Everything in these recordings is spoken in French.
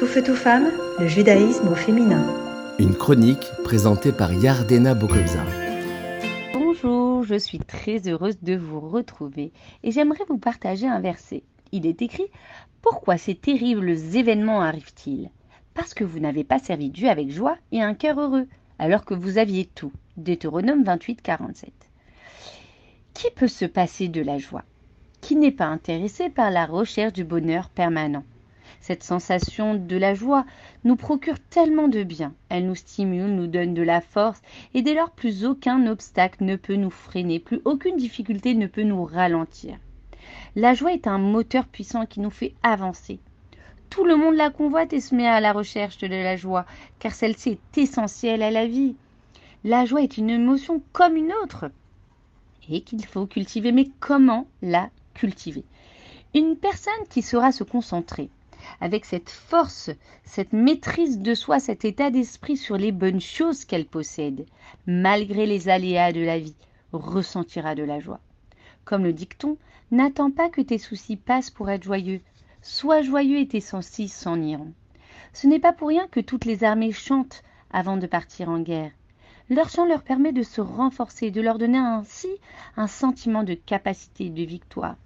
Tout feu, tout femme, le judaïsme au féminin. Une chronique présentée par Yardena Bokobza. Bonjour, je suis très heureuse de vous retrouver et j'aimerais vous partager un verset. Il est écrit Pourquoi ces terribles événements arrivent-ils? Parce que vous n'avez pas servi Dieu avec joie et un cœur heureux, alors que vous aviez tout. Deutéronome 28, 47. Qui peut se passer de la joie? Qui n'est pas intéressé par la recherche du bonheur permanent? Cette sensation de la joie nous procure tellement de bien. Elle nous stimule, nous donne de la force, et dès lors plus aucun obstacle ne peut nous freiner, plus aucune difficulté ne peut nous ralentir. La joie est un moteur puissant qui nous fait avancer. Tout le monde la convoite et se met à la recherche de la joie, car celle-ci est essentielle à la vie. La joie est une émotion comme une autre, et qu'il faut cultiver. Mais comment la cultiver? Une personne qui saura se concentrer, avec cette force, cette maîtrise de soi, cet état d'esprit sur les bonnes choses qu'elle possède, malgré les aléas de la vie, ressentira de la joie. Comme le dicton, n'attends pas que tes soucis passent pour être joyeux. Sois joyeux et tes soucis s'en iront. Ce n'est pas pour rien que toutes les armées chantent avant de partir en guerre. Leur chant leur permet de se renforcer, de leur donner ainsi un sentiment de capacité de victoire.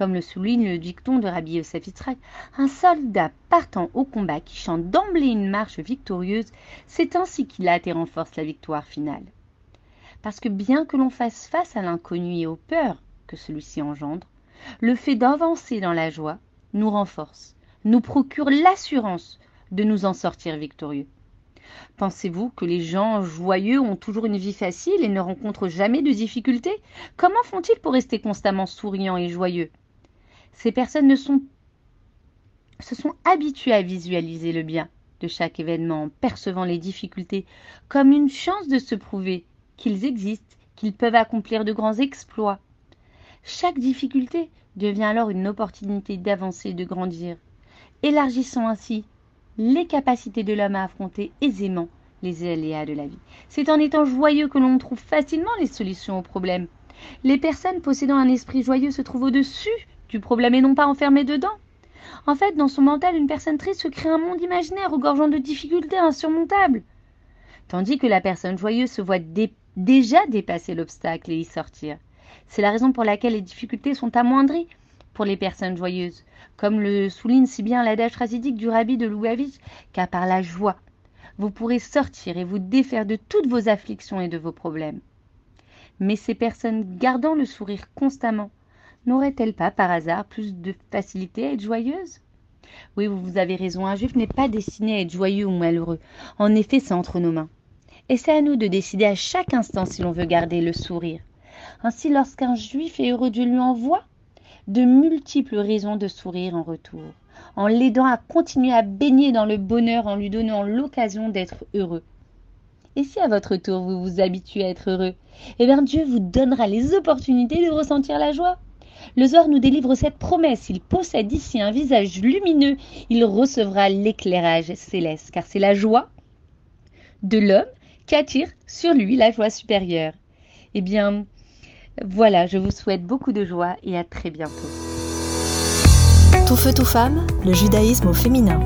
Comme le souligne le dicton de Rabbi Yosef Yitzhak, un soldat partant au combat qui chante d'emblée une marche victorieuse, c'est ainsi qu'il hâte et renforce la victoire finale. Parce que bien que l'on fasse face à l'inconnu et aux peurs que celui-ci engendre, le fait d'avancer dans la joie nous renforce, nous procure l'assurance de nous en sortir victorieux. Pensez-vous que les gens joyeux ont toujours une vie facile et ne rencontrent jamais de difficultés? Comment font-ils pour rester constamment souriants et joyeux? Ces personnes se sont habituées à visualiser le bien de chaque événement en percevant les difficultés comme une chance de se prouver qu'ils existent, qu'ils peuvent accomplir de grands exploits. Chaque difficulté devient alors une opportunité d'avancer, de grandir, élargissant ainsi les capacités de l'homme à affronter aisément les aléas de la vie. C'est en étant joyeux que l'on trouve facilement les solutions aux problèmes. Les personnes possédant un esprit joyeux se trouvent au-dessus du problème et non pas enfermé dedans. En fait, dans son mental, une personne triste se crée un monde imaginaire regorgeant de difficultés insurmontables. Tandis que la personne joyeuse se voit déjà dépasser l'obstacle et y sortir. C'est la raison pour laquelle les difficultés sont amoindries pour les personnes joyeuses, comme le souligne si bien l'adage rasidique du rabbi de Louavitch, car par la joie, vous pourrez sortir et vous défaire de toutes vos afflictions et de vos problèmes. Mais ces personnes gardant le sourire constamment n'aurait-elle pas par hasard plus de facilité à être joyeuse? Oui, vous avez raison, un juif n'est pas destiné à être joyeux ou malheureux. En effet, c'est entre nos mains. Et c'est à nous de décider à chaque instant si l'on veut garder le sourire. Ainsi, lorsqu'un juif est heureux, Dieu lui envoie de multiples raisons de sourire en retour, en l'aidant à continuer à baigner dans le bonheur, en lui donnant l'occasion d'être heureux. Et si à votre tour vous vous habituez à être heureux, eh bien Dieu vous donnera les opportunités de ressentir la joie. Le Zor nous délivre cette promesse. Il possède ici un visage lumineux. Il recevra l'éclairage céleste, car c'est la joie de l'homme qui attire sur lui la joie supérieure. Eh bien, voilà, je vous souhaite beaucoup de joie et à très bientôt. Tout feu, tout femme, le judaïsme au féminin.